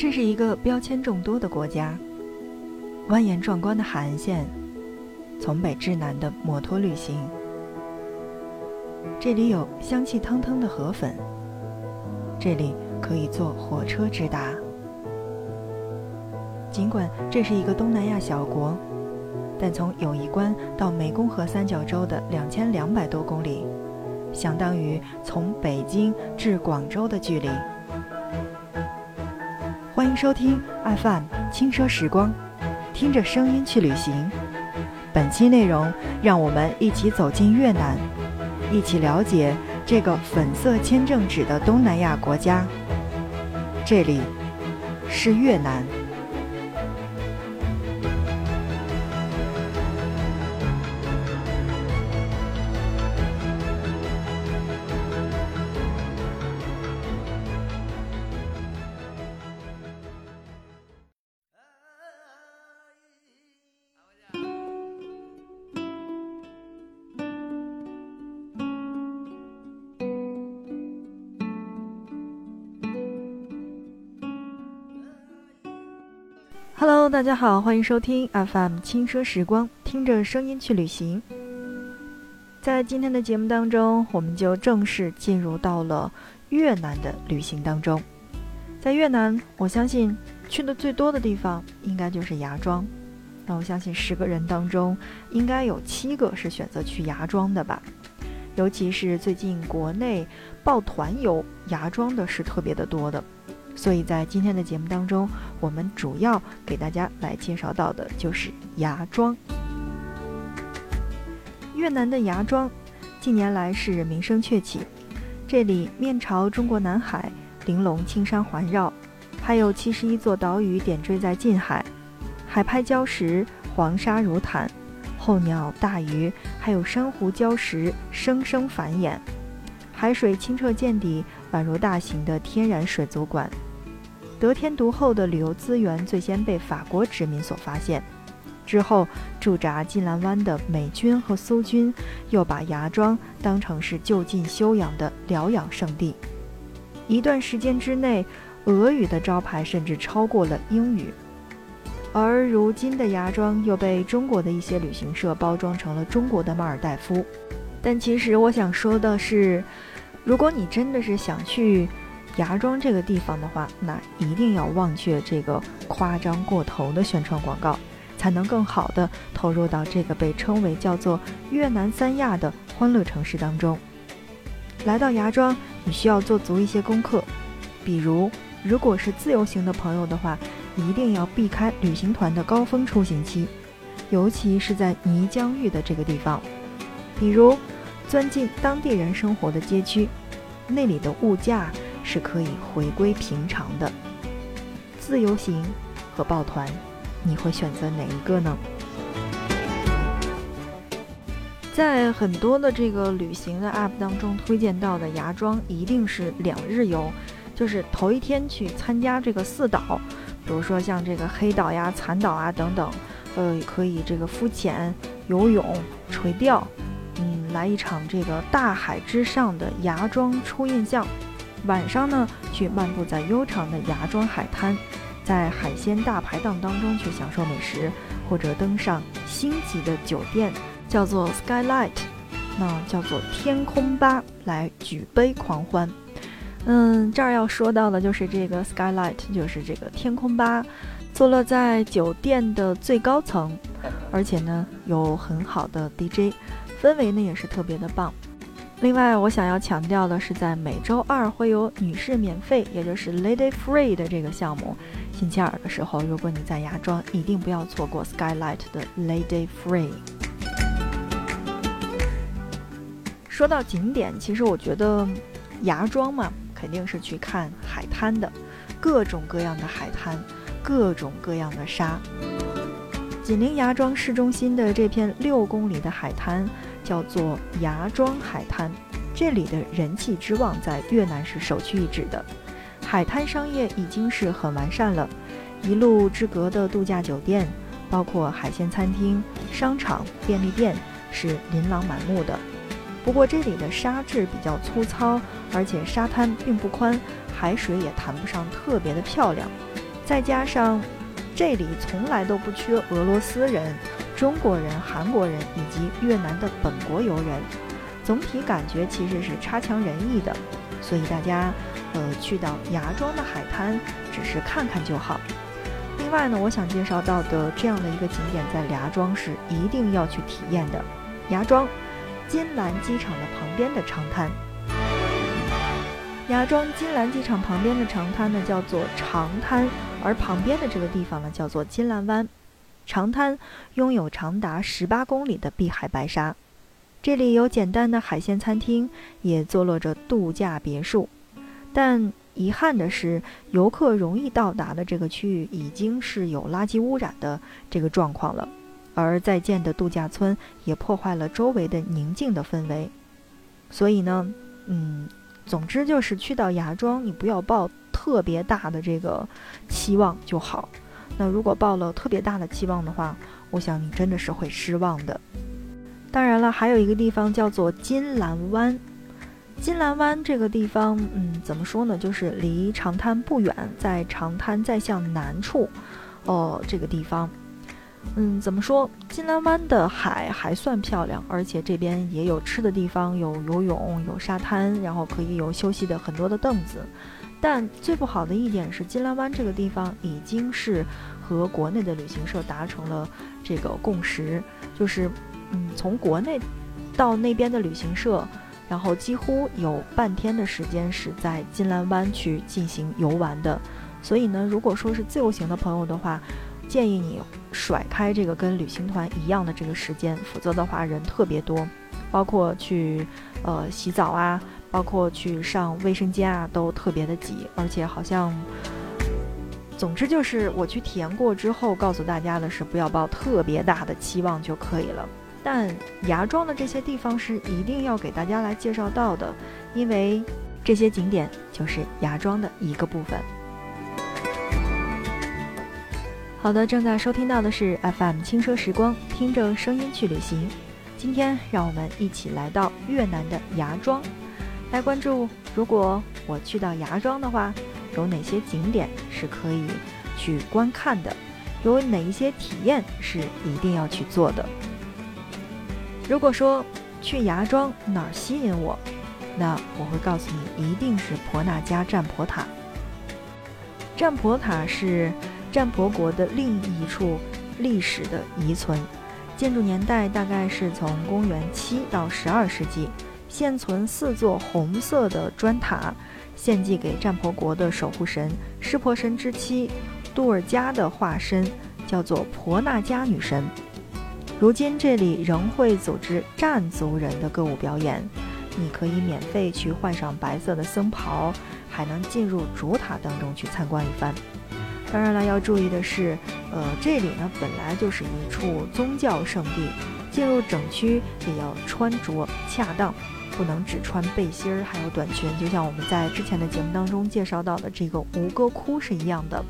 这是一个标签众多的国家，蜿蜒壮观的海岸线，从北至南的摩托旅行。这里有香气腾腾的河粉，这里可以坐火车直达。尽管这是一个东南亚小国，但从友谊关到湄公河三角洲的两千两百多公里，相当于从北京至广州的距离。欢迎收听 FM 轻奢时光，听着声音去旅行。本期内容，让我们一起走进越南，一起了解这个粉色签证纸的东南亚国家。这里是越南。Hello，大家好，欢迎收听 FM 轻奢时光，听着声音去旅行。在今天的节目当中，我们就正式进入到了越南的旅行当中。在越南，我相信去的最多的地方应该就是芽庄。那我相信十个人当中，应该有七个是选择去芽庄的吧？尤其是最近国内抱团游芽庄的是特别的多的。所以在今天的节目当中，我们主要给大家来介绍到的就是芽庄。越南的芽庄近年来是名声鹊起，这里面朝中国南海，玲珑青山环绕，还有七十一座岛屿点缀在近海，海拍礁石，黄沙如毯，候鸟大鱼，还有珊瑚礁石生生繁衍，海水清澈见底，宛如大型的天然水族馆。得天独厚的旅游资源最先被法国殖民所发现，之后驻扎金兰湾的美军和苏军又把芽庄当成是就近休养的疗养胜地。一段时间之内，俄语的招牌甚至超过了英语。而如今的芽庄又被中国的一些旅行社包装成了中国的马尔代夫。但其实我想说的是，如果你真的是想去，芽庄这个地方的话，那一定要忘却这个夸张过头的宣传广告，才能更好的投入到这个被称为叫做越南三亚的欢乐城市当中。来到芽庄，你需要做足一些功课，比如，如果是自由行的朋友的话，一定要避开旅行团的高峰出行期，尤其是在泥浆浴的这个地方，比如钻进当地人生活的街区，那里的物价。是可以回归平常的。自由行和抱团，你会选择哪一个呢？在很多的这个旅行的 App 当中推荐到的芽庄，一定是两日游，就是头一天去参加这个四岛，比如说像这个黑岛呀、残岛啊等等，呃，可以这个浮潜、游泳、垂钓，来一场这个大海之上的芽庄初印象。晚上呢，去漫步在悠长的芽庄海滩，在海鲜大排档当中去享受美食，或者登上星级的酒店，叫做 Skylight，那叫做天空吧，来举杯狂欢。嗯，这儿要说到的就是这个 Skylight，就是这个天空吧，坐落在酒店的最高层，而且呢有很好的 DJ，氛围呢也是特别的棒。另外，我想要强调的是，在每周二会有女士免费，也就是 Lady Free 的这个项目。星期二的时候，如果你在芽庄，一定不要错过 Skylight 的 Lady Free。说到景点，其实我觉得芽庄嘛，肯定是去看海滩的，各种各样的海滩，各种各样的沙。紧邻芽庄市中心的这片六公里的海滩。叫做芽庄海滩，这里的人气之旺在越南是首屈一指的。海滩商业已经是很完善了，一路之隔的度假酒店，包括海鲜餐厅、商场、便利店是琳琅满目的。不过这里的沙质比较粗糙，而且沙滩并不宽，海水也谈不上特别的漂亮。再加上这里从来都不缺俄罗斯人、中国人、韩国人以及越南的本国游人，总体感觉其实是差强人意的。所以大家，呃，去到芽庄的海滩，只是看看就好。另外呢，我想介绍到的这样的一个景点，在芽庄是一定要去体验的。芽庄金兰机场的旁边的长滩，芽庄金兰机场旁边的长滩呢叫做长滩，而旁边的这个地方呢叫做金兰湾。长滩拥有长达十八公里的碧海白沙。这里有简单的海鲜餐厅，也坐落着度假别墅，但遗憾的是，游客容易到达的这个区域已经是有垃圾污染的这个状况了，而在建的度假村也破坏了周围的宁静的氛围。所以呢，嗯，总之就是去到芽庄，你不要抱特别大的这个期望就好。那如果抱了特别大的期望的话，我想你真的是会失望的。当然了，还有一个地方叫做金兰湾。金兰湾这个地方，嗯，怎么说呢？就是离长滩不远，在长滩再向南处，哦，这个地方，嗯，怎么说？金兰湾的海还算漂亮，而且这边也有吃的地方，有游泳，有沙滩，然后可以有休息的很多的凳子。但最不好的一点是，金兰湾这个地方已经是和国内的旅行社达成了这个共识，就是。嗯，从国内到那边的旅行社，然后几乎有半天的时间是在金兰湾去进行游玩的。所以呢，如果说是自由行的朋友的话，建议你甩开这个跟旅行团一样的这个时间，否则的话人特别多，包括去呃洗澡啊，包括去上卫生间啊，都特别的挤，而且好像，总之就是我去体验过之后，告诉大家的是不要抱特别大的期望就可以了。但芽庄的这些地方是一定要给大家来介绍到的，因为这些景点就是芽庄的一个部分。好的，正在收听到的是 FM 轻奢时光，听着声音去旅行。今天让我们一起来到越南的芽庄，来关注如果我去到芽庄的话，有哪些景点是可以去观看的，有哪一些体验是一定要去做的。如果说去芽庄哪儿吸引我，那我会告诉你，一定是婆纳加占婆塔。占婆塔是占婆国的另一处历史的遗存，建筑年代大概是从公元七到十二世纪。现存四座红色的砖塔，献祭给占婆国的守护神湿婆神之妻杜尔加的化身，叫做婆纳加女神。如今这里仍会组织占族人的歌舞表演，你可以免费去换上白色的僧袍，还能进入主塔当中去参观一番。当然了，要注意的是，呃，这里呢本来就是一处宗教圣地，进入整区也要穿着恰当，不能只穿背心儿还有短裙，就像我们在之前的节目当中介绍到的这个吴哥窟是一样的。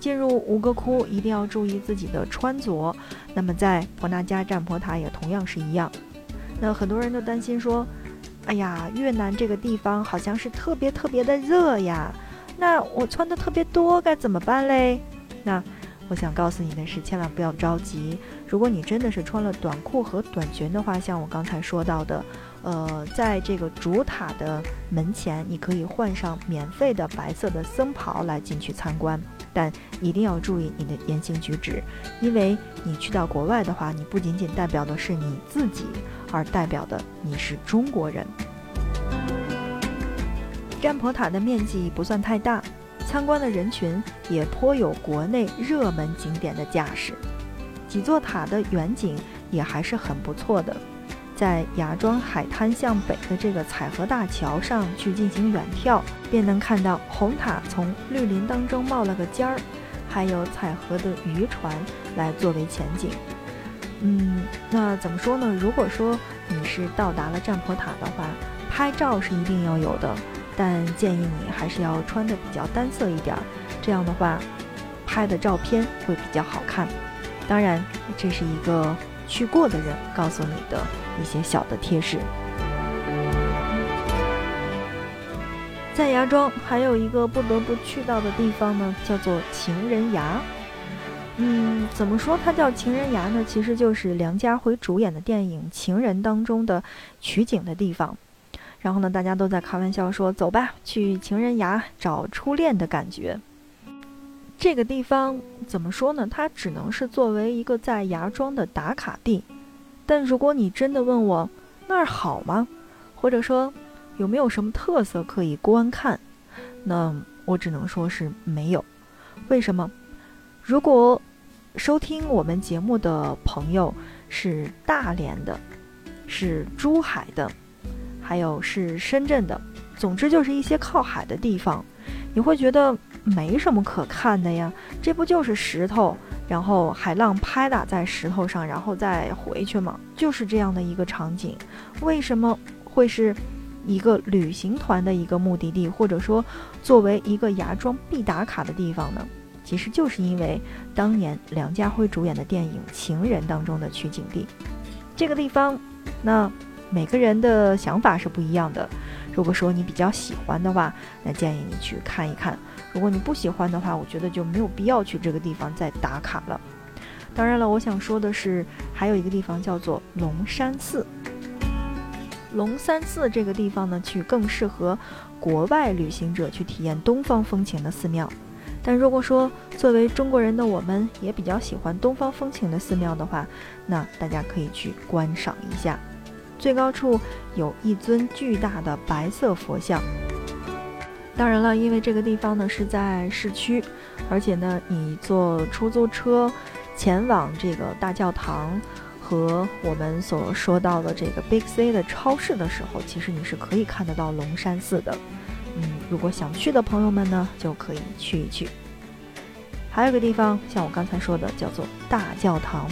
进入吴哥窟一定要注意自己的穿着，那么在婆纳加占婆塔也同样是一样。那很多人都担心说：“哎呀，越南这个地方好像是特别特别的热呀，那我穿的特别多该怎么办嘞？”那我想告诉你的是，千万不要着急。如果你真的是穿了短裤和短裙的话，像我刚才说到的，呃，在这个主塔的门前，你可以换上免费的白色的僧袍来进去参观。但一定要注意你的言行举止，因为你去到国外的话，你不仅仅代表的是你自己，而代表的你是中国人。占婆塔的面积不算太大，参观的人群也颇有国内热门景点的架势，几座塔的远景也还是很不错的。在芽庄海滩向北的这个彩河大桥上去进行远眺，便能看到红塔从绿林当中冒了个尖儿，还有彩河的渔船来作为前景。嗯，那怎么说呢？如果说你是到达了占婆塔的话，拍照是一定要有的，但建议你还是要穿的比较单色一点，这样的话，拍的照片会比较好看。当然，这是一个。去过的人告诉你的一些小的贴士。在芽庄还有一个不得不去到的地方呢，叫做情人崖。嗯，怎么说它叫情人崖呢？其实就是梁家辉主演的电影《情人》当中的取景的地方。然后呢，大家都在开玩笑说：“走吧，去情人崖找初恋的感觉。”这个地方怎么说呢？它只能是作为一个在芽庄的打卡地。但如果你真的问我那儿好吗，或者说有没有什么特色可以观看，那我只能说是没有。为什么？如果收听我们节目的朋友是大连的，是珠海的，还有是深圳的，总之就是一些靠海的地方，你会觉得没什么可看的呀。这不就是石头，然后海浪拍打在石头上，然后再回去吗？就是这样的一个场景。为什么会是一个旅行团的一个目的地，或者说作为一个芽庄必打卡的地方呢？其实就是因为当年梁家辉主演的电影《情人》当中的取景地，这个地方，那每个人的想法是不一样的。如果说你比较喜欢的话，那建议你去看一看；如果你不喜欢的话，我觉得就没有必要去这个地方再打卡了。当然了，我想说的是，还有一个地方叫做龙山寺。龙山寺这个地方呢，去更适合国外旅行者去体验东方风情的寺庙。但如果说作为中国人的我们也比较喜欢东方风情的寺庙的话，那大家可以去观赏一下。最高处有一尊巨大的白色佛像。当然了，因为这个地方呢是在市区，而且呢你坐出租车前往这个大教堂和我们所说到的这个 Big C 的超市的时候，其实你是可以看得到龙山寺的。嗯，如果想去的朋友们呢，就可以去一去。还有个地方，像我刚才说的，叫做大教堂。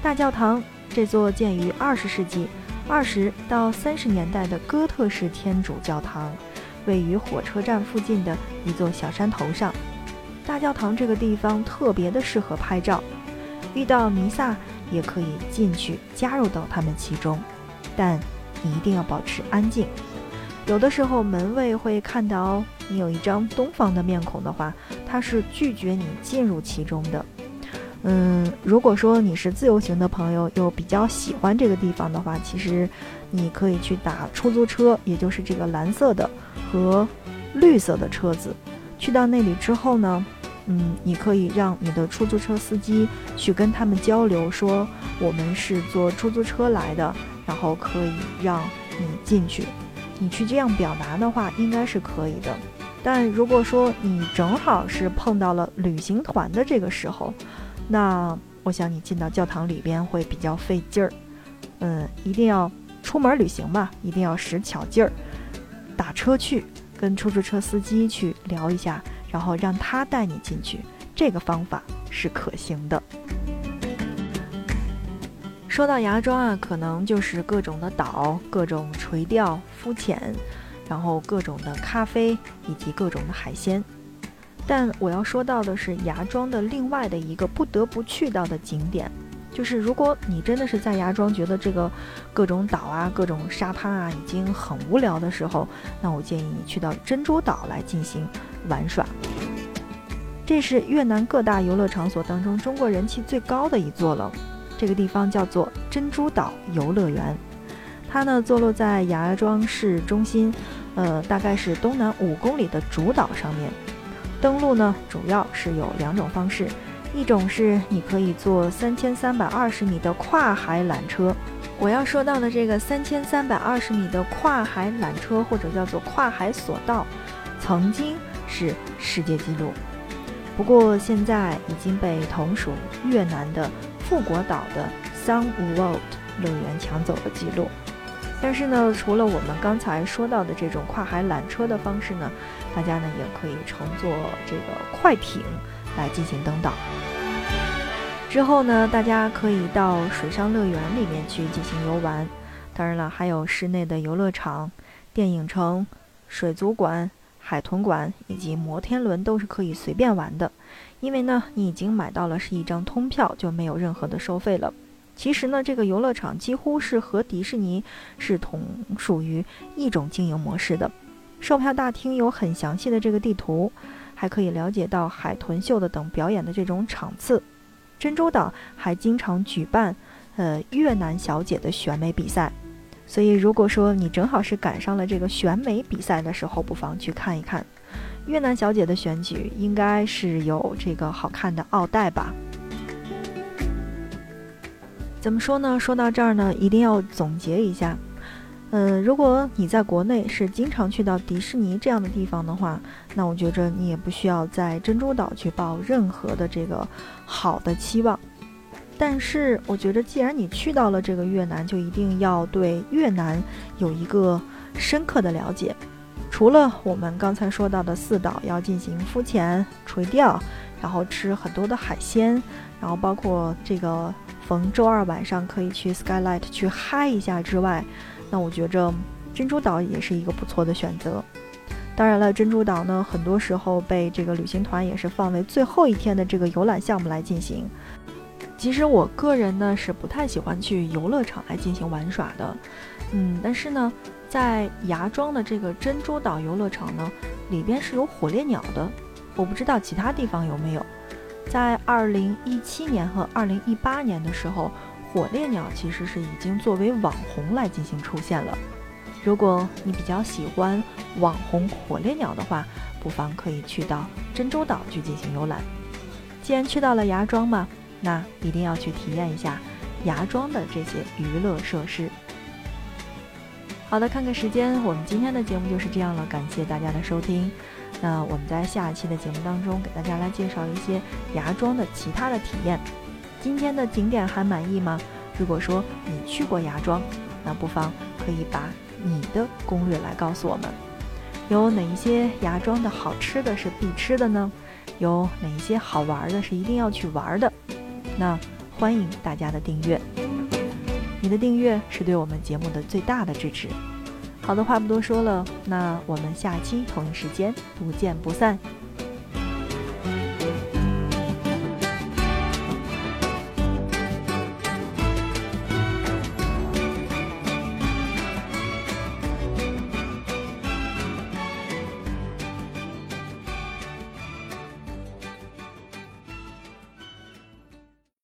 大教堂这座建于二十世纪二十到三十年代的哥特式天主教堂，位于火车站附近的一座小山头上。大教堂这个地方特别的适合拍照，遇到弥撒也可以进去加入到他们其中，但你一定要保持安静。有的时候门卫会看到你有一张东方的面孔的话，他是拒绝你进入其中的。嗯，如果说你是自由行的朋友，又比较喜欢这个地方的话，其实你可以去打出租车，也就是这个蓝色的和绿色的车子。去到那里之后呢，嗯，你可以让你的出租车司机去跟他们交流，说我们是坐出租车来的，然后可以让你进去。你去这样表达的话，应该是可以的。但如果说你正好是碰到了旅行团的这个时候，那我想你进到教堂里边会比较费劲儿。嗯，一定要出门旅行嘛，一定要使巧劲儿，打车去，跟出租车司机去聊一下，然后让他带你进去，这个方法是可行的。说到芽庄啊，可能就是各种的岛、各种垂钓、浮潜，然后各种的咖啡以及各种的海鲜。但我要说到的是芽庄的另外的一个不得不去到的景点，就是如果你真的是在芽庄觉得这个各种岛啊、各种沙滩啊已经很无聊的时候，那我建议你去到珍珠岛来进行玩耍。这是越南各大游乐场所当中中国人气最高的一座了。这个地方叫做珍珠岛游乐园，它呢坐落在芽庄市中心，呃，大概是东南五公里的主岛上面。登陆呢主要是有两种方式，一种是你可以坐三千三百二十米的跨海缆车。我要说到的这个三千三百二十米的跨海缆车，或者叫做跨海索道，曾经是世界纪录，不过现在已经被同属越南的。富国岛的 Sun World 乐园抢走了记录，但是呢，除了我们刚才说到的这种跨海缆车的方式呢，大家呢也可以乘坐这个快艇来进行登岛。之后呢，大家可以到水上乐园里面去进行游玩。当然了，还有室内的游乐场、电影城、水族馆、海豚馆以及摩天轮都是可以随便玩的。因为呢，你已经买到了是一张通票，就没有任何的收费了。其实呢，这个游乐场几乎是和迪士尼是同属于一种经营模式的。售票大厅有很详细的这个地图，还可以了解到海豚秀的等表演的这种场次。珍珠岛还经常举办，呃，越南小姐的选美比赛。所以，如果说你正好是赶上了这个选美比赛的时候，不妨去看一看越南小姐的选举，应该是有这个好看的奥黛吧。怎么说呢？说到这儿呢，一定要总结一下。嗯，如果你在国内是经常去到迪士尼这样的地方的话，那我觉着你也不需要在珍珠岛去抱任何的这个好的期望。但是我觉着，既然你去到了这个越南，就一定要对越南有一个深刻的了解。除了我们刚才说到的四岛要进行浮潜、垂钓，然后吃很多的海鲜，然后包括这个逢周二晚上可以去 Skylight 去嗨一下之外，那我觉着珍珠岛也是一个不错的选择。当然了，珍珠岛呢，很多时候被这个旅行团也是放为最后一天的这个游览项目来进行。其实我个人呢是不太喜欢去游乐场来进行玩耍的，嗯，但是呢，在芽庄的这个珍珠岛游乐场呢，里边是有火烈鸟的，我不知道其他地方有没有。在二零一七年和二零一八年的时候，火烈鸟其实是已经作为网红来进行出现了。如果你比较喜欢网红火烈鸟的话，不妨可以去到珍珠岛去进行游览。既然去到了芽庄嘛。那一定要去体验一下芽庄的这些娱乐设施。好的，看看时间，我们今天的节目就是这样了，感谢大家的收听。那我们在下一期的节目当中给大家来介绍一些芽庄的其他的体验。今天的景点还满意吗？如果说你去过芽庄，那不妨可以把你的攻略来告诉我们，有哪一些芽庄的好吃的是必吃的呢？有哪一些好玩的是一定要去玩的？那欢迎大家的订阅，你的订阅是对我们节目的最大的支持。好的话不多说了，那我们下期同一时间不见不散。